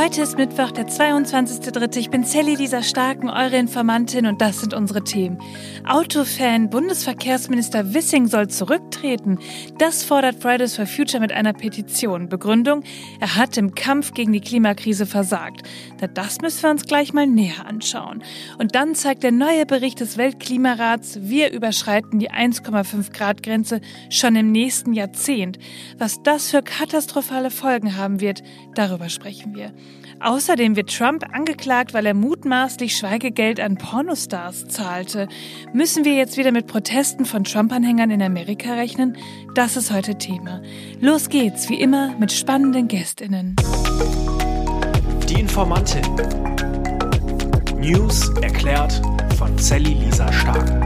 Heute ist Mittwoch, der 22.3. Ich bin Sally Lisa Starken, eure Informantin und das sind unsere Themen. Autofan, Bundesverkehrsminister Wissing soll zurücktreten. Das fordert Fridays for Future mit einer Petition. Begründung, er hat im Kampf gegen die Klimakrise versagt. Na, das müssen wir uns gleich mal näher anschauen. Und dann zeigt der neue Bericht des Weltklimarats, wir überschreiten die 1,5 Grad Grenze schon im nächsten Jahrzehnt. Was das für katastrophale Folgen haben wird, darüber sprechen wir. Außerdem wird Trump angeklagt, weil er mutmaßlich Schweigegeld an Pornostars zahlte. Müssen wir jetzt wieder mit Protesten von Trump-Anhängern in Amerika rechnen? Das ist heute Thema. Los geht's, wie immer, mit spannenden GästInnen. Die Informantin. News erklärt von Sally Lisa Stark.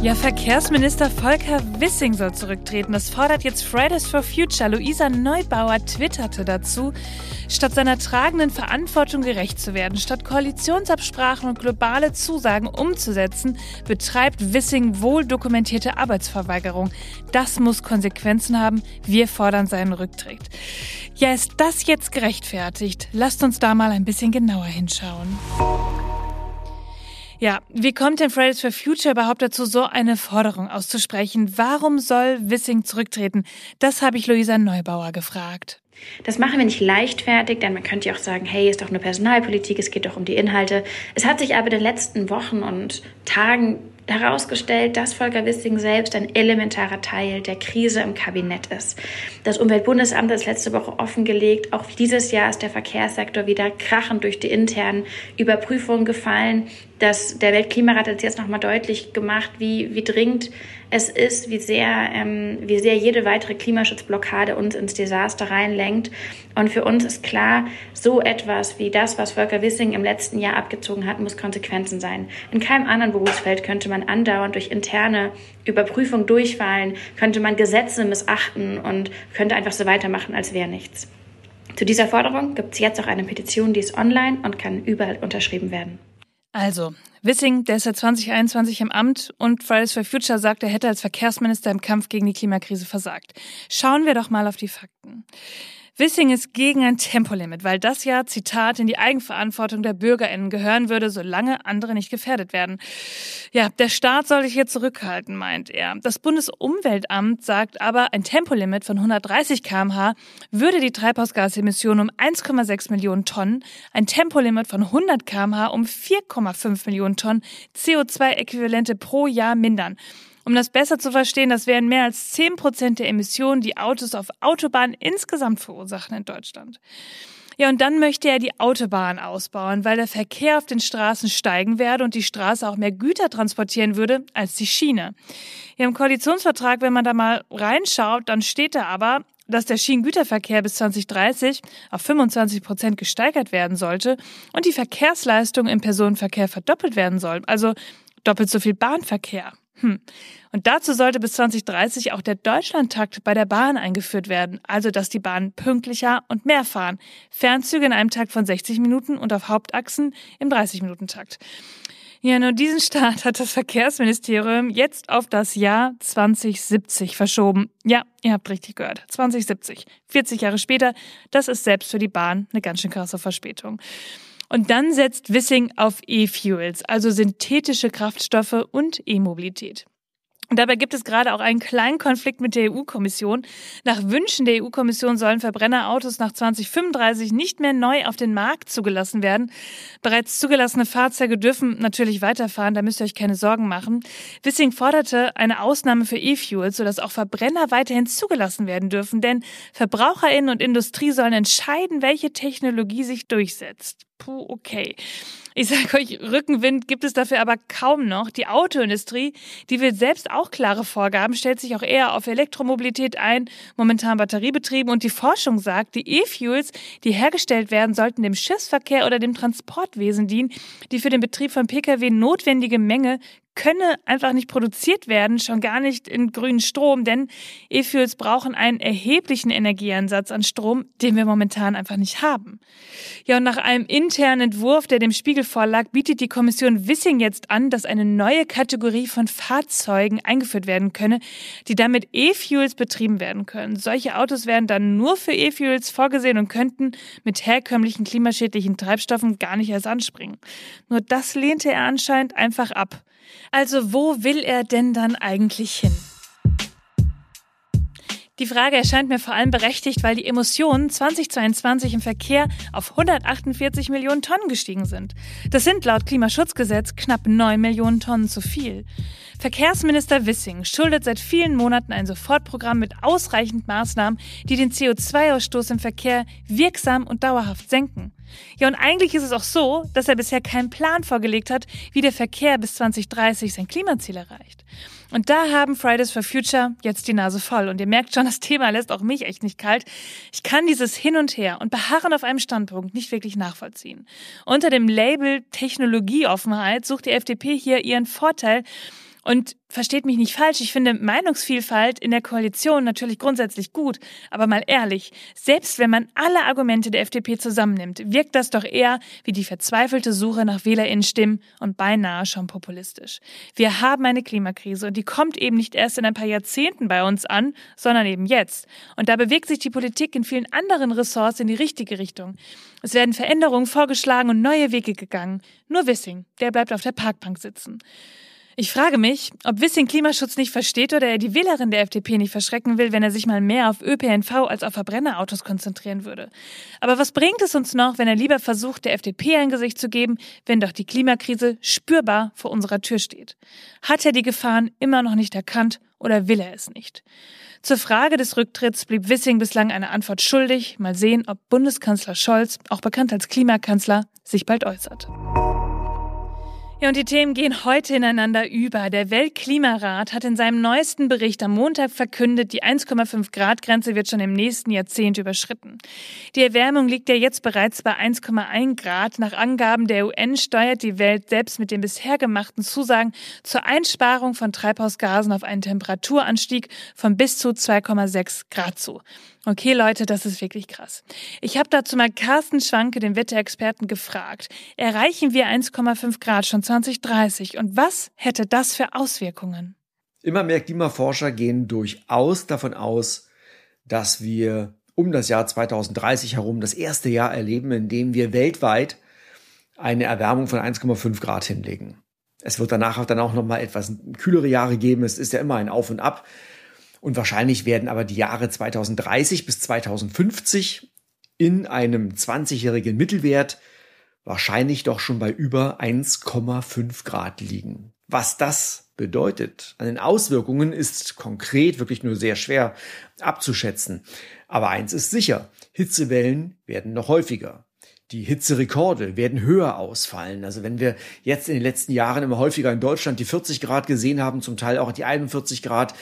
Ja, Verkehrsminister Volker Wissing soll zurücktreten. Das fordert jetzt Fridays for Future. Luisa Neubauer twitterte dazu, statt seiner tragenden Verantwortung gerecht zu werden, statt Koalitionsabsprachen und globale Zusagen umzusetzen, betreibt Wissing wohl dokumentierte Arbeitsverweigerung. Das muss Konsequenzen haben. Wir fordern seinen Rücktritt. Ja, ist das jetzt gerechtfertigt? Lasst uns da mal ein bisschen genauer hinschauen. Ja, wie kommt denn Fridays for Future überhaupt dazu, so eine Forderung auszusprechen? Warum soll Wissing zurücktreten? Das habe ich Luisa Neubauer gefragt. Das machen wir nicht leichtfertig, denn man könnte ja auch sagen, hey, ist doch eine Personalpolitik, es geht doch um die Inhalte. Es hat sich aber in den letzten Wochen und Tagen herausgestellt, dass Volker Wissing selbst ein elementarer Teil der Krise im Kabinett ist. Das Umweltbundesamt hat es letzte Woche offengelegt, auch dieses Jahr ist der Verkehrssektor wieder krachend durch die internen Überprüfungen gefallen. Das, der Weltklimarat hat jetzt nochmal deutlich gemacht, wie, wie dringend es ist, wie sehr, ähm, wie sehr jede weitere Klimaschutzblockade uns ins Desaster reinlenkt. Und für uns ist klar, so etwas wie das, was Volker Wissing im letzten Jahr abgezogen hat, muss Konsequenzen sein. In keinem anderen Berufsfeld könnte man andauernd durch interne Überprüfung durchfallen, könnte man Gesetze missachten und könnte einfach so weitermachen, als wäre nichts. Zu dieser Forderung gibt es jetzt auch eine Petition, die ist online und kann überall unterschrieben werden. Also, Wissing, der ist seit 2021 im Amt und Fridays for Future sagt, er hätte als Verkehrsminister im Kampf gegen die Klimakrise versagt. Schauen wir doch mal auf die Fakten. Wissing ist gegen ein Tempolimit, weil das ja, Zitat, in die Eigenverantwortung der BürgerInnen gehören würde, solange andere nicht gefährdet werden. Ja, der Staat soll sich hier zurückhalten, meint er. Das Bundesumweltamt sagt aber, ein Tempolimit von 130 kmh würde die Treibhausgasemissionen um 1,6 Millionen Tonnen, ein Tempolimit von 100 kmh um 4,5 Millionen Tonnen CO2-Äquivalente pro Jahr mindern. Um das besser zu verstehen, das wären mehr als 10 Prozent der Emissionen, die Autos auf Autobahnen insgesamt verursachen in Deutschland. Ja, und dann möchte er die Autobahn ausbauen, weil der Verkehr auf den Straßen steigen werde und die Straße auch mehr Güter transportieren würde als die Schiene. Ja, im Koalitionsvertrag, wenn man da mal reinschaut, dann steht da aber, dass der Schienengüterverkehr bis 2030 auf 25 Prozent gesteigert werden sollte und die Verkehrsleistung im Personenverkehr verdoppelt werden soll. Also doppelt so viel Bahnverkehr. Hm. Und dazu sollte bis 2030 auch der Deutschlandtakt bei der Bahn eingeführt werden, also dass die Bahnen pünktlicher und mehr fahren. Fernzüge in einem Takt von 60 Minuten und auf Hauptachsen im 30-Minuten-Takt. Ja, nur diesen Start hat das Verkehrsministerium jetzt auf das Jahr 2070 verschoben. Ja, ihr habt richtig gehört. 2070. 40 Jahre später. Das ist selbst für die Bahn eine ganz schön krasse Verspätung. Und dann setzt Wissing auf E-Fuels, also synthetische Kraftstoffe und E-Mobilität. Und dabei gibt es gerade auch einen kleinen Konflikt mit der EU-Kommission. Nach Wünschen der EU-Kommission sollen Verbrennerautos nach 2035 nicht mehr neu auf den Markt zugelassen werden. Bereits zugelassene Fahrzeuge dürfen natürlich weiterfahren, da müsst ihr euch keine Sorgen machen. Wissing forderte eine Ausnahme für E-Fuels, sodass auch Verbrenner weiterhin zugelassen werden dürfen, denn VerbraucherInnen und Industrie sollen entscheiden, welche Technologie sich durchsetzt. Puh, okay. Ich sage euch, Rückenwind gibt es dafür aber kaum noch. Die Autoindustrie, die will selbst auch klare Vorgaben, stellt sich auch eher auf Elektromobilität ein, momentan Batteriebetrieben und die Forschung sagt, die E-Fuels, die hergestellt werden, sollten dem Schiffsverkehr oder dem Transportwesen dienen, die für den Betrieb von Pkw notwendige Menge könne einfach nicht produziert werden, schon gar nicht in grünen Strom, denn E-Fuels brauchen einen erheblichen Energieansatz an Strom, den wir momentan einfach nicht haben. Ja, und nach einem internen Entwurf, der dem Spiegel vorlag, bietet die Kommission Wissing jetzt an, dass eine neue Kategorie von Fahrzeugen eingeführt werden könne, die damit E-Fuels betrieben werden können. Solche Autos werden dann nur für E-Fuels vorgesehen und könnten mit herkömmlichen klimaschädlichen Treibstoffen gar nicht erst anspringen. Nur das lehnte er anscheinend einfach ab. Also wo will er denn dann eigentlich hin? Die Frage erscheint mir vor allem berechtigt, weil die Emissionen 2022 im Verkehr auf 148 Millionen Tonnen gestiegen sind. Das sind laut Klimaschutzgesetz knapp 9 Millionen Tonnen zu viel. Verkehrsminister Wissing schuldet seit vielen Monaten ein Sofortprogramm mit ausreichend Maßnahmen, die den CO2-Ausstoß im Verkehr wirksam und dauerhaft senken. Ja, und eigentlich ist es auch so, dass er bisher keinen Plan vorgelegt hat, wie der Verkehr bis 2030 sein Klimaziel erreicht. Und da haben Fridays for Future jetzt die Nase voll. Und ihr merkt schon, das Thema lässt auch mich echt nicht kalt. Ich kann dieses Hin und Her und Beharren auf einem Standpunkt nicht wirklich nachvollziehen. Unter dem Label Technologieoffenheit sucht die FDP hier ihren Vorteil und versteht mich nicht falsch, ich finde Meinungsvielfalt in der Koalition natürlich grundsätzlich gut. Aber mal ehrlich, selbst wenn man alle Argumente der FDP zusammennimmt, wirkt das doch eher wie die verzweifelte Suche nach WählerInnen-Stimmen und beinahe schon populistisch. Wir haben eine Klimakrise und die kommt eben nicht erst in ein paar Jahrzehnten bei uns an, sondern eben jetzt. Und da bewegt sich die Politik in vielen anderen Ressorts in die richtige Richtung. Es werden Veränderungen vorgeschlagen und neue Wege gegangen. Nur Wissing, der bleibt auf der Parkbank sitzen. Ich frage mich, ob Wissing Klimaschutz nicht versteht oder er die Wählerin der FDP nicht verschrecken will, wenn er sich mal mehr auf ÖPNV als auf Verbrennerautos konzentrieren würde. Aber was bringt es uns noch, wenn er lieber versucht, der FDP ein Gesicht zu geben, wenn doch die Klimakrise spürbar vor unserer Tür steht? Hat er die Gefahren immer noch nicht erkannt oder will er es nicht? Zur Frage des Rücktritts blieb Wissing bislang eine Antwort schuldig. Mal sehen, ob Bundeskanzler Scholz, auch bekannt als Klimakanzler, sich bald äußert. Ja, und die Themen gehen heute ineinander über. Der Weltklimarat hat in seinem neuesten Bericht am Montag verkündet, die 1,5 Grad Grenze wird schon im nächsten Jahrzehnt überschritten. Die Erwärmung liegt ja jetzt bereits bei 1,1 Grad. Nach Angaben der UN steuert die Welt selbst mit den bisher gemachten Zusagen zur Einsparung von Treibhausgasen auf einen Temperaturanstieg von bis zu 2,6 Grad zu. Okay, Leute, das ist wirklich krass. Ich habe dazu mal Carsten Schwanke, den Wetterexperten, gefragt. Erreichen wir 1,5 Grad schon 2030 und was hätte das für Auswirkungen? Immer mehr Klimaforscher gehen durchaus davon aus, dass wir um das Jahr 2030 herum das erste Jahr erleben, in dem wir weltweit eine Erwärmung von 1,5 Grad hinlegen. Es wird danach dann auch noch mal etwas kühlere Jahre geben. Es ist ja immer ein Auf und Ab. Und wahrscheinlich werden aber die Jahre 2030 bis 2050 in einem 20-jährigen Mittelwert wahrscheinlich doch schon bei über 1,5 Grad liegen. Was das bedeutet an den Auswirkungen ist konkret wirklich nur sehr schwer abzuschätzen. Aber eins ist sicher, Hitzewellen werden noch häufiger die Hitzerekorde werden höher ausfallen. Also wenn wir jetzt in den letzten Jahren immer häufiger in Deutschland die 40 Grad gesehen haben, zum Teil auch die 41 Grad,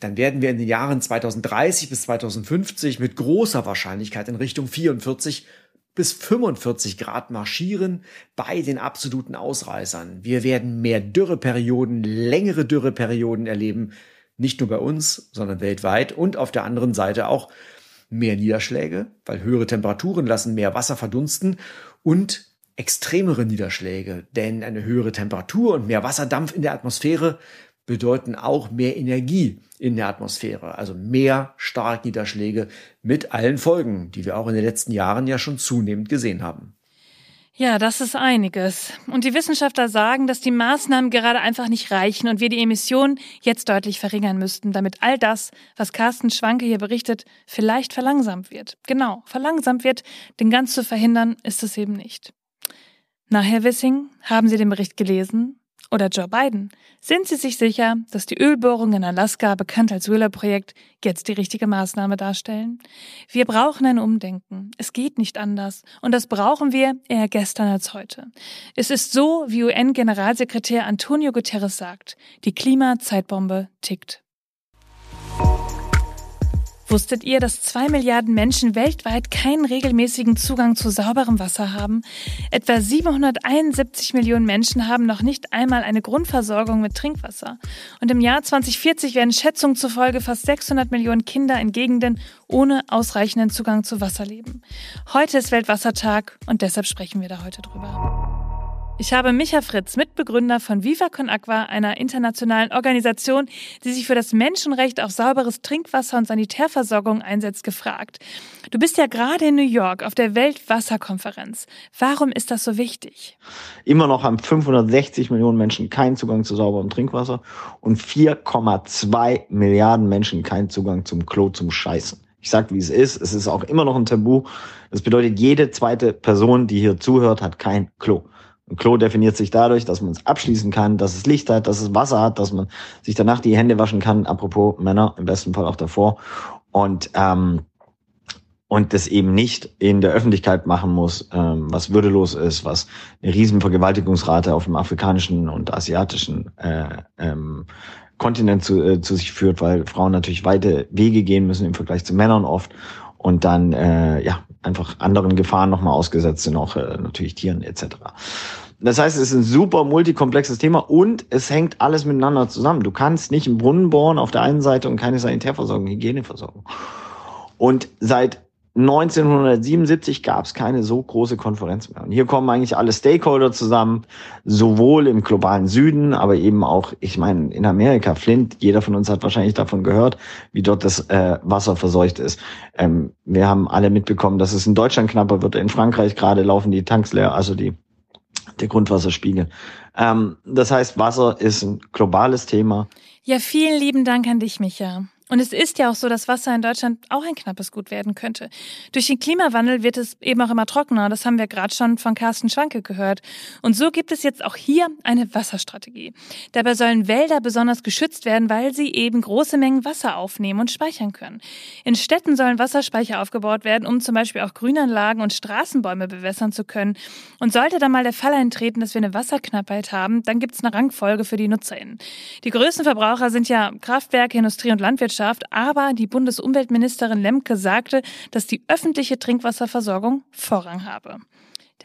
dann werden wir in den Jahren 2030 bis 2050 mit großer Wahrscheinlichkeit in Richtung 44 bis 45 Grad marschieren bei den absoluten Ausreißern. Wir werden mehr Dürreperioden, längere Dürreperioden erleben, nicht nur bei uns, sondern weltweit und auf der anderen Seite auch mehr Niederschläge, weil höhere Temperaturen lassen mehr Wasser verdunsten und extremere Niederschläge, denn eine höhere Temperatur und mehr Wasserdampf in der Atmosphäre bedeuten auch mehr Energie in der Atmosphäre, also mehr Starkniederschläge mit allen Folgen, die wir auch in den letzten Jahren ja schon zunehmend gesehen haben. Ja, das ist einiges. Und die Wissenschaftler sagen, dass die Maßnahmen gerade einfach nicht reichen und wir die Emissionen jetzt deutlich verringern müssten, damit all das, was Carsten Schwanke hier berichtet, vielleicht verlangsamt wird. Genau, verlangsamt wird, denn ganz zu verhindern ist es eben nicht. Na, Herr Wissing, haben Sie den Bericht gelesen? Oder Joe Biden? Sind Sie sich sicher, dass die Ölbohrungen in Alaska, bekannt als Wheeler-Projekt, jetzt die richtige Maßnahme darstellen? Wir brauchen ein Umdenken. Es geht nicht anders. Und das brauchen wir eher gestern als heute. Es ist so, wie UN-Generalsekretär Antonio Guterres sagt. Die Klimazeitbombe tickt. Wusstet ihr, dass zwei Milliarden Menschen weltweit keinen regelmäßigen Zugang zu sauberem Wasser haben? Etwa 771 Millionen Menschen haben noch nicht einmal eine Grundversorgung mit Trinkwasser. Und im Jahr 2040 werden Schätzungen zufolge fast 600 Millionen Kinder in Gegenden ohne ausreichenden Zugang zu Wasser leben. Heute ist Weltwassertag und deshalb sprechen wir da heute drüber. Ich habe Micha Fritz, Mitbegründer von Viva Con Aqua, einer internationalen Organisation, die sich für das Menschenrecht auf sauberes Trinkwasser und Sanitärversorgung einsetzt, gefragt. Du bist ja gerade in New York auf der Weltwasserkonferenz. Warum ist das so wichtig? Immer noch haben 560 Millionen Menschen keinen Zugang zu sauberem Trinkwasser und 4,2 Milliarden Menschen keinen Zugang zum Klo zum Scheißen. Ich sage, wie es ist. Es ist auch immer noch ein Tabu. Das bedeutet, jede zweite Person, die hier zuhört, hat kein Klo. Ein Klo definiert sich dadurch, dass man es abschließen kann, dass es Licht hat, dass es Wasser hat, dass man sich danach die Hände waschen kann. Apropos Männer, im besten Fall auch davor. Und ähm, und das eben nicht in der Öffentlichkeit machen muss, ähm, was würdelos ist, was eine riesen Vergewaltigungsrate auf dem afrikanischen und asiatischen äh, ähm, Kontinent zu, äh, zu sich führt, weil Frauen natürlich weite Wege gehen müssen im Vergleich zu Männern oft und dann äh, ja einfach anderen Gefahren nochmal ausgesetzt sind, auch äh, natürlich Tieren etc. Das heißt, es ist ein super multikomplexes Thema und es hängt alles miteinander zusammen. Du kannst nicht einen Brunnen bohren auf der einen Seite und keine Sanitärversorgung, Hygieneversorgung. Und seit 1977 gab es keine so große Konferenz mehr. Und hier kommen eigentlich alle Stakeholder zusammen, sowohl im globalen Süden, aber eben auch, ich meine, in Amerika, Flint, jeder von uns hat wahrscheinlich davon gehört, wie dort das äh, Wasser verseucht ist. Ähm, wir haben alle mitbekommen, dass es in Deutschland knapper wird. In Frankreich gerade laufen die Tanks leer, also die der Grundwasserspiegel. Ähm, das heißt, Wasser ist ein globales Thema. Ja, vielen lieben Dank an dich, Micha. Und es ist ja auch so, dass Wasser in Deutschland auch ein knappes Gut werden könnte. Durch den Klimawandel wird es eben auch immer trockener. Das haben wir gerade schon von Carsten Schwanke gehört. Und so gibt es jetzt auch hier eine Wasserstrategie. Dabei sollen Wälder besonders geschützt werden, weil sie eben große Mengen Wasser aufnehmen und speichern können. In Städten sollen Wasserspeicher aufgebaut werden, um zum Beispiel auch Grünanlagen und Straßenbäume bewässern zu können. Und sollte dann mal der Fall eintreten, dass wir eine Wasserknappheit haben, dann gibt es eine Rangfolge für die NutzerInnen. Die größten Verbraucher sind ja Kraftwerke, Industrie und Landwirtschaft. Landwirtschaft, aber die Bundesumweltministerin Lemke sagte, dass die öffentliche Trinkwasserversorgung Vorrang habe.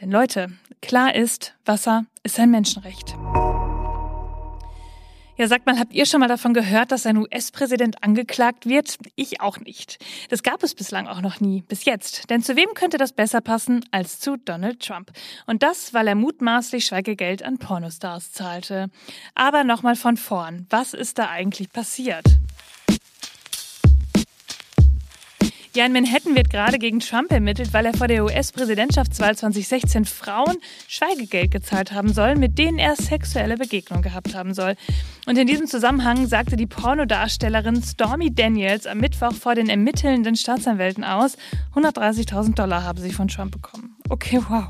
Denn Leute, klar ist, Wasser ist ein Menschenrecht. Ja, sagt mal, habt ihr schon mal davon gehört, dass ein US-Präsident angeklagt wird? Ich auch nicht. Das gab es bislang auch noch nie, bis jetzt. Denn zu wem könnte das besser passen als zu Donald Trump? Und das, weil er mutmaßlich Schweigegeld an Pornostars zahlte. Aber nochmal von vorn. Was ist da eigentlich passiert? Ja, in Manhattan wird gerade gegen Trump ermittelt, weil er vor der US-Präsidentschaftswahl 2016 Frauen Schweigegeld gezahlt haben soll, mit denen er sexuelle Begegnungen gehabt haben soll. Und in diesem Zusammenhang sagte die Pornodarstellerin Stormy Daniels am Mittwoch vor den ermittelnden Staatsanwälten aus, 130.000 Dollar habe sie von Trump bekommen. Okay, wow.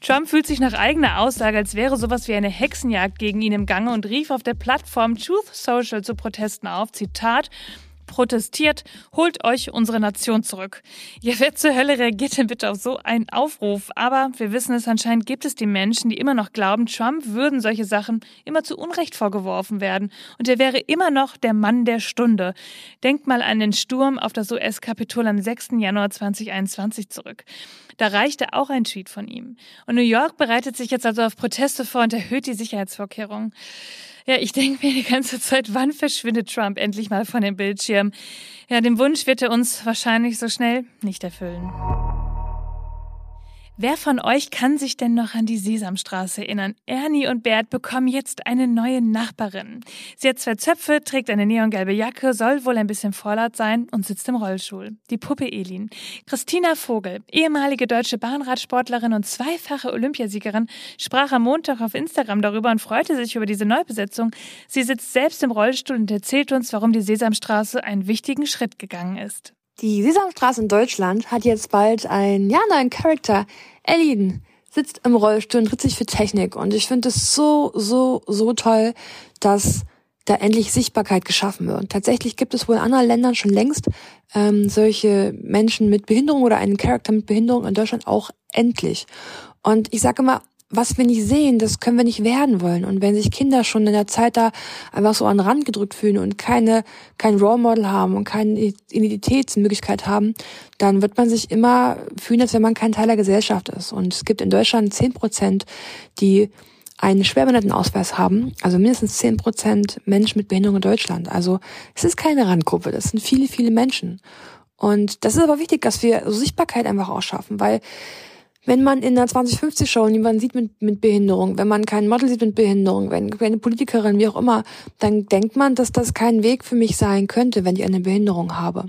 Trump fühlt sich nach eigener Aussage, als wäre sowas wie eine Hexenjagd gegen ihn im Gange und rief auf der Plattform Truth Social zu Protesten auf. Zitat, protestiert, holt euch unsere Nation zurück. Ja, wer zur Hölle reagiert denn bitte auf so einen Aufruf? Aber wir wissen es, anscheinend gibt es die Menschen, die immer noch glauben, Trump würden solche Sachen immer zu Unrecht vorgeworfen werden und er wäre immer noch der Mann der Stunde. Denkt mal an den Sturm auf das US-Kapitol am 6. Januar 2021 zurück. Da reichte auch ein Tweet von ihm. Und New York bereitet sich jetzt also auf Proteste vor und erhöht die Sicherheitsvorkehrungen. Ja, ich denke mir die ganze Zeit, wann verschwindet Trump endlich mal von dem Bildschirm? Ja, den Wunsch wird er uns wahrscheinlich so schnell nicht erfüllen. Wer von euch kann sich denn noch an die Sesamstraße erinnern? Ernie und Bert bekommen jetzt eine neue Nachbarin. Sie hat zwei Zöpfe, trägt eine neongelbe Jacke, soll wohl ein bisschen vorlaut sein und sitzt im Rollstuhl. Die Puppe Elin. Christina Vogel, ehemalige deutsche Bahnradsportlerin und zweifache Olympiasiegerin, sprach am Montag auf Instagram darüber und freute sich über diese Neubesetzung. Sie sitzt selbst im Rollstuhl und erzählt uns, warum die Sesamstraße einen wichtigen Schritt gegangen ist. Die Sesamstraße in Deutschland hat jetzt bald einen, ja, neuen Charakter. Ellin sitzt im Rollstuhl und tritt sich für Technik. Und ich finde es so, so, so toll, dass da endlich Sichtbarkeit geschaffen wird. Tatsächlich gibt es wohl in anderen Ländern schon längst ähm, solche Menschen mit Behinderung oder einen Charakter mit Behinderung in Deutschland auch endlich. Und ich sage immer, was wir nicht sehen, das können wir nicht werden wollen. Und wenn sich Kinder schon in der Zeit da einfach so an den Rand gedrückt fühlen und keine, kein Role Model haben und keine Identitätsmöglichkeit haben, dann wird man sich immer fühlen, als wenn man kein Teil der Gesellschaft ist. Und es gibt in Deutschland zehn Prozent, die einen Schwerbehindertenausweis haben, also mindestens zehn Prozent Menschen mit Behinderung in Deutschland. Also es ist keine Randgruppe, das sind viele, viele Menschen. Und das ist aber wichtig, dass wir so Sichtbarkeit einfach ausschaffen, weil wenn man in einer 2050-Show jemanden sieht mit, mit Behinderung, wenn man keinen Model sieht mit Behinderung, wenn keine Politikerin, wie auch immer, dann denkt man, dass das kein Weg für mich sein könnte, wenn ich eine Behinderung habe.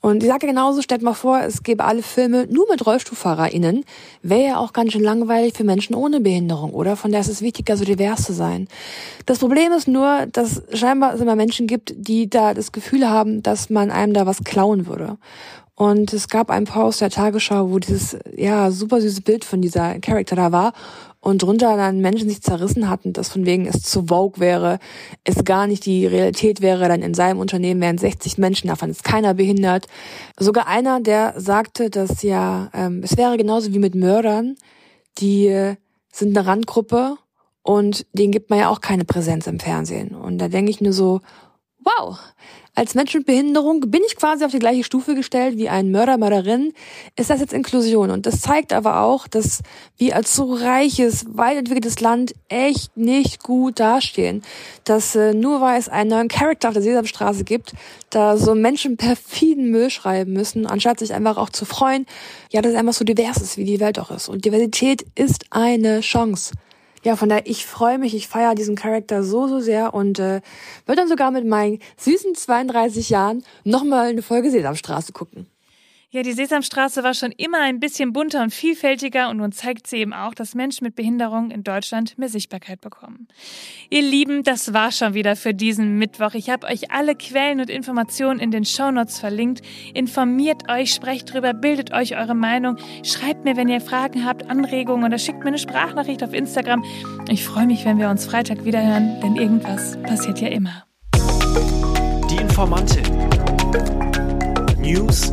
Und ich sage genauso, stellt mal vor, es gäbe alle Filme nur mit RollstuhlfahrerInnen, wäre ja auch ganz schön langweilig für Menschen ohne Behinderung, oder? Von daher ist es wichtiger, so divers zu sein. Das Problem ist nur, dass scheinbar es immer Menschen gibt, die da das Gefühl haben, dass man einem da was klauen würde. Und es gab einen Post der Tagesschau, wo dieses, ja, super süße Bild von dieser Charakter da war und drunter dann Menschen sich zerrissen hatten, dass von wegen es zu Vogue wäre, es gar nicht die Realität wäre, dann in seinem Unternehmen wären 60 Menschen, davon ist keiner behindert. Sogar einer, der sagte, dass ja, ähm, es wäre genauso wie mit Mördern, die äh, sind eine Randgruppe und denen gibt man ja auch keine Präsenz im Fernsehen. Und da denke ich nur so, wow, als Mensch mit Behinderung bin ich quasi auf die gleiche Stufe gestellt wie ein Mörder, Mörderin. Ist das jetzt Inklusion? Und das zeigt aber auch, dass wir als so reiches, weit entwickeltes Land echt nicht gut dastehen. Dass äh, nur weil es einen neuen Charakter auf der Sesamstraße gibt, da so Menschen perfiden Müll schreiben müssen, anstatt sich einfach auch zu freuen, ja, dass es einfach so divers ist, wie die Welt auch ist. Und Diversität ist eine Chance ja, von daher, ich freue mich, ich feiere diesen Charakter so, so sehr und äh, würde dann sogar mit meinen süßen 32 Jahren nochmal eine Folge Sesamstraße gucken. Ja, die Sesamstraße war schon immer ein bisschen bunter und vielfältiger und nun zeigt sie eben auch, dass Menschen mit Behinderung in Deutschland mehr Sichtbarkeit bekommen. Ihr Lieben, das war schon wieder für diesen Mittwoch. Ich habe euch alle Quellen und Informationen in den Shownotes verlinkt. Informiert euch, sprecht drüber, bildet euch eure Meinung, schreibt mir, wenn ihr Fragen habt, Anregungen oder schickt mir eine Sprachnachricht auf Instagram. Ich freue mich, wenn wir uns Freitag wiederhören, denn irgendwas passiert ja immer. Die Informantin. News